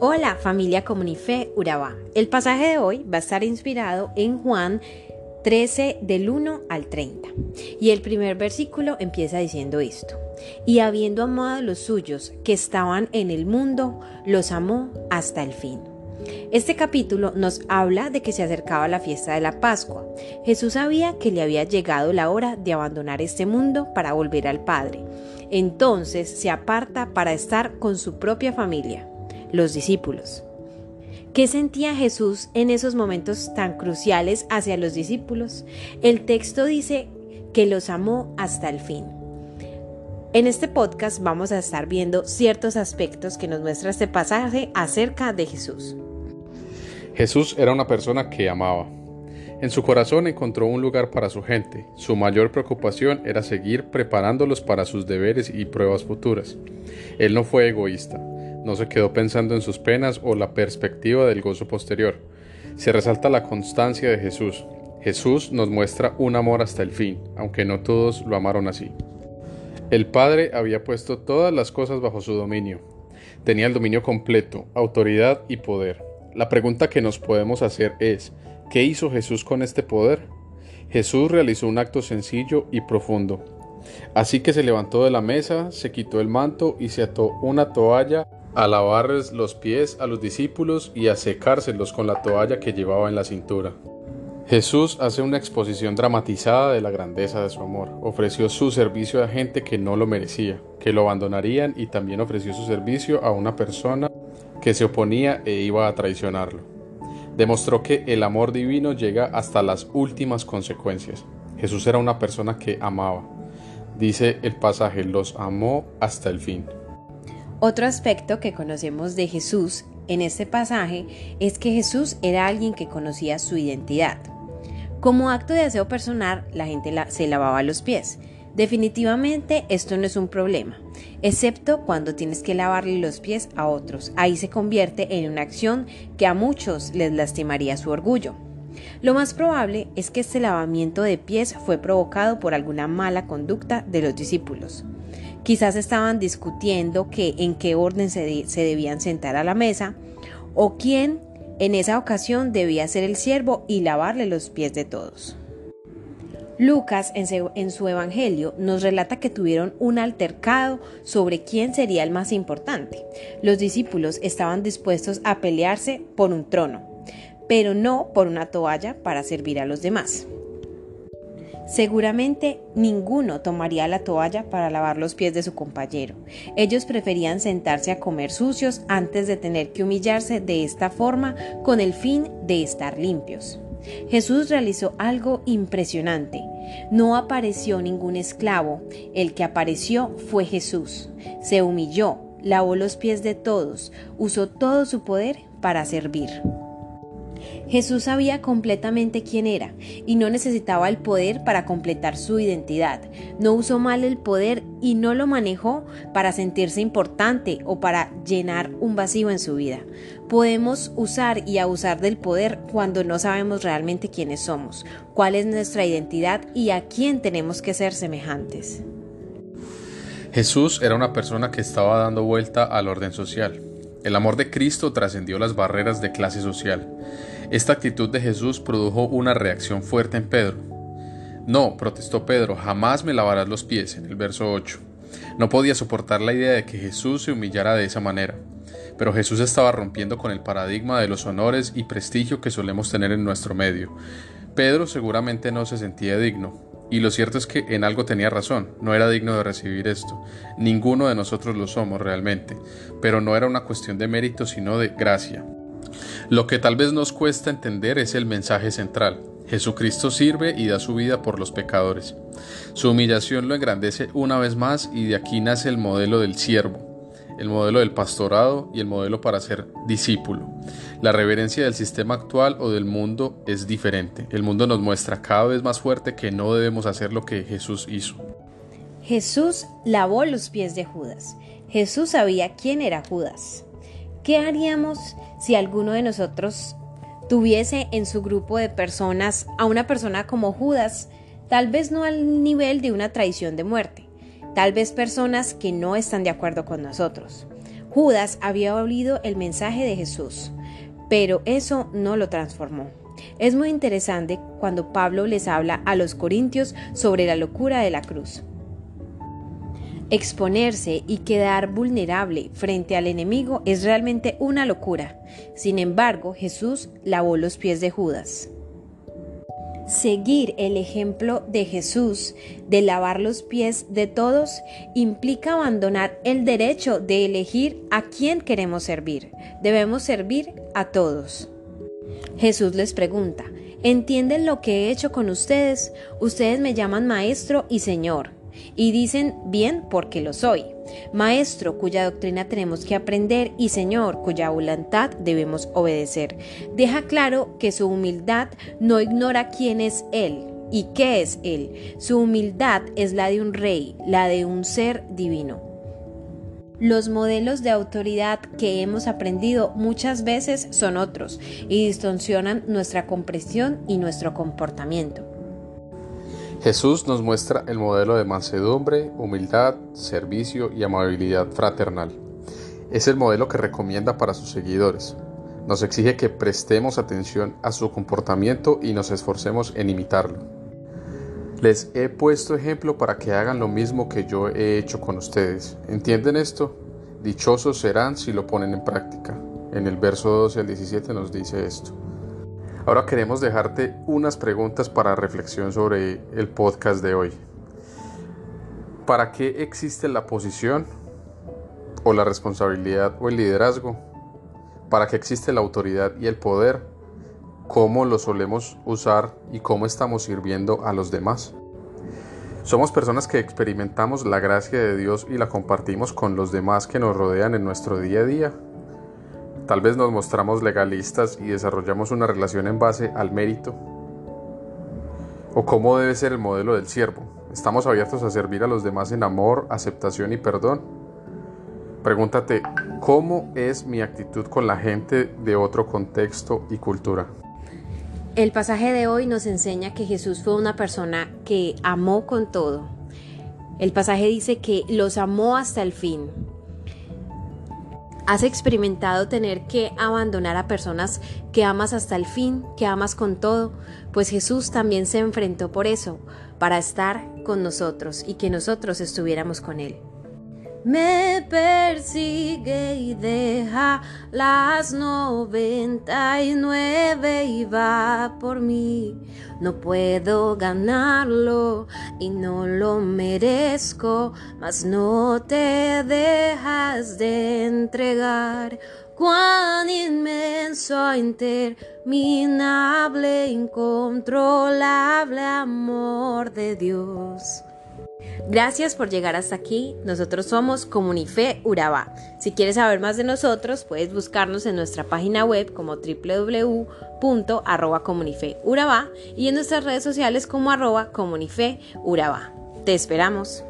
Hola familia Comunife Urabá. El pasaje de hoy va a estar inspirado en Juan 13 del 1 al 30. Y el primer versículo empieza diciendo esto. Y habiendo amado a los suyos que estaban en el mundo, los amó hasta el fin. Este capítulo nos habla de que se acercaba la fiesta de la Pascua. Jesús sabía que le había llegado la hora de abandonar este mundo para volver al Padre. Entonces se aparta para estar con su propia familia los discípulos. ¿Qué sentía Jesús en esos momentos tan cruciales hacia los discípulos? El texto dice que los amó hasta el fin. En este podcast vamos a estar viendo ciertos aspectos que nos muestra este pasaje acerca de Jesús. Jesús era una persona que amaba. En su corazón encontró un lugar para su gente. Su mayor preocupación era seguir preparándolos para sus deberes y pruebas futuras. Él no fue egoísta no se quedó pensando en sus penas o la perspectiva del gozo posterior. Se resalta la constancia de Jesús. Jesús nos muestra un amor hasta el fin, aunque no todos lo amaron así. El Padre había puesto todas las cosas bajo su dominio. Tenía el dominio completo, autoridad y poder. La pregunta que nos podemos hacer es, ¿qué hizo Jesús con este poder? Jesús realizó un acto sencillo y profundo. Así que se levantó de la mesa, se quitó el manto y se ató una toalla a lavarles los pies a los discípulos y a secárselos con la toalla que llevaba en la cintura. Jesús hace una exposición dramatizada de la grandeza de su amor. Ofreció su servicio a gente que no lo merecía, que lo abandonarían y también ofreció su servicio a una persona que se oponía e iba a traicionarlo. Demostró que el amor divino llega hasta las últimas consecuencias. Jesús era una persona que amaba. Dice el pasaje, los amó hasta el fin. Otro aspecto que conocemos de Jesús en este pasaje es que Jesús era alguien que conocía su identidad. Como acto de aseo personal, la gente se lavaba los pies. Definitivamente esto no es un problema, excepto cuando tienes que lavarle los pies a otros. Ahí se convierte en una acción que a muchos les lastimaría su orgullo. Lo más probable es que este lavamiento de pies fue provocado por alguna mala conducta de los discípulos. Quizás estaban discutiendo que en qué orden se, se debían sentar a la mesa o quién en esa ocasión debía ser el siervo y lavarle los pies de todos. Lucas en su, Evangelio nos relata que tuvieron un altercado sobre quién sería el más importante. Los discípulos estaban dispuestos a pelearse por un trono, pero no por una toalla para servir a los demás. Seguramente ninguno tomaría la toalla para lavar los pies de su compañero. Ellos preferían sentarse a comer sucios antes de tener que humillarse de esta forma con el fin de estar limpios. Jesús realizó algo impresionante. No apareció ningún esclavo, el que apareció fue Jesús. Se humilló, lavó los pies de todos, usó todo su poder para servir. Jesús sabía completamente quién era y no necesitaba el poder para completar su identidad. No usó mal el poder y no lo manejó para sentirse importante o para llenar un vacío en su vida. Podemos usar y abusar del poder cuando no sabemos realmente quiénes somos, cuál es nuestra identidad y a quién tenemos que ser semejantes. Jesús era una persona que estaba dando vuelta al orden social. El amor de Cristo trascendió las barreras de clase social. Esta actitud de Jesús produjo una reacción fuerte en Pedro. No, protestó Pedro, jamás me lavarás los pies, en el verso 8. No podía soportar la idea de que Jesús se humillara de esa manera. Pero Jesús estaba rompiendo con el paradigma de los honores y prestigio que solemos tener en nuestro medio. Pedro seguramente no se sentía digno, y lo cierto es que en algo tenía razón, no era digno de recibir esto. Ninguno de nosotros lo somos realmente, pero no era una cuestión de mérito, sino de gracia. Lo que tal vez nos cuesta entender es el mensaje central. Jesucristo sirve y da su vida por los pecadores. Su humillación lo engrandece una vez más y de aquí nace el modelo del siervo, el modelo del pastorado y el modelo para ser discípulo. La reverencia del sistema actual o del mundo es diferente. El mundo nos muestra cada vez más fuerte que no debemos hacer lo que Jesús hizo. Jesús lavó los pies de Judas. Jesús sabía quién era Judas. ¿Qué haríamos si alguno de nosotros tuviese en su grupo de personas a una persona como Judas, tal vez no al nivel de una traición de muerte, tal vez personas que no están de acuerdo con nosotros? Judas había oído el mensaje de Jesús, pero eso no lo transformó. Es muy interesante cuando Pablo les habla a los corintios sobre la locura de la cruz. Exponerse y quedar vulnerable frente al enemigo es realmente una locura. Sin embargo, Jesús lavó los pies de Judas. Seguir el ejemplo de Jesús de lavar los pies de todos implica abandonar el derecho de elegir a quién queremos servir. Debemos servir a todos. Jesús les pregunta, ¿entienden lo que he hecho con ustedes? Ustedes me llaman maestro y señor y dicen bien porque lo soy. Maestro cuya doctrina tenemos que aprender y Señor cuya voluntad debemos obedecer. Deja claro que su humildad no ignora quién es Él. ¿Y qué es Él? Su humildad es la de un rey, la de un ser divino. Los modelos de autoridad que hemos aprendido muchas veces son otros y distorsionan nuestra comprensión y nuestro comportamiento. Jesús nos muestra el modelo de mansedumbre, humildad, servicio y amabilidad fraternal. Es el modelo que recomienda para sus seguidores. Nos exige que prestemos atención a su comportamiento y nos esforcemos en imitarlo. Les he puesto ejemplo para que hagan lo mismo que yo he hecho con ustedes. ¿Entienden esto? Dichosos serán si lo ponen en práctica. En el verso 12 al 17 nos dice esto. Ahora queremos dejarte unas preguntas para reflexión sobre el podcast de hoy. ¿Para qué existe la posición o la responsabilidad o el liderazgo? ¿Para qué existe la autoridad y el poder? ¿Cómo lo solemos usar y cómo estamos sirviendo a los demás? Somos personas que experimentamos la gracia de Dios y la compartimos con los demás que nos rodean en nuestro día a día. Tal vez nos mostramos legalistas y desarrollamos una relación en base al mérito. ¿O cómo debe ser el modelo del siervo? ¿Estamos abiertos a servir a los demás en amor, aceptación y perdón? Pregúntate, ¿cómo es mi actitud con la gente de otro contexto y cultura? El pasaje de hoy nos enseña que Jesús fue una persona que amó con todo. El pasaje dice que los amó hasta el fin. ¿Has experimentado tener que abandonar a personas que amas hasta el fin, que amas con todo? Pues Jesús también se enfrentó por eso, para estar con nosotros y que nosotros estuviéramos con Él me persigue y deja las noventa y nueve y va por mí. No puedo ganarlo y no lo merezco, mas no te dejas de entregar. Cuán inmenso, interminable, incontrolable amor de Dios. Gracias por llegar hasta aquí. Nosotros somos Comunife Urabá. Si quieres saber más de nosotros, puedes buscarnos en nuestra página web como www.comunifeurabá y en nuestras redes sociales como arroba comunife Te esperamos.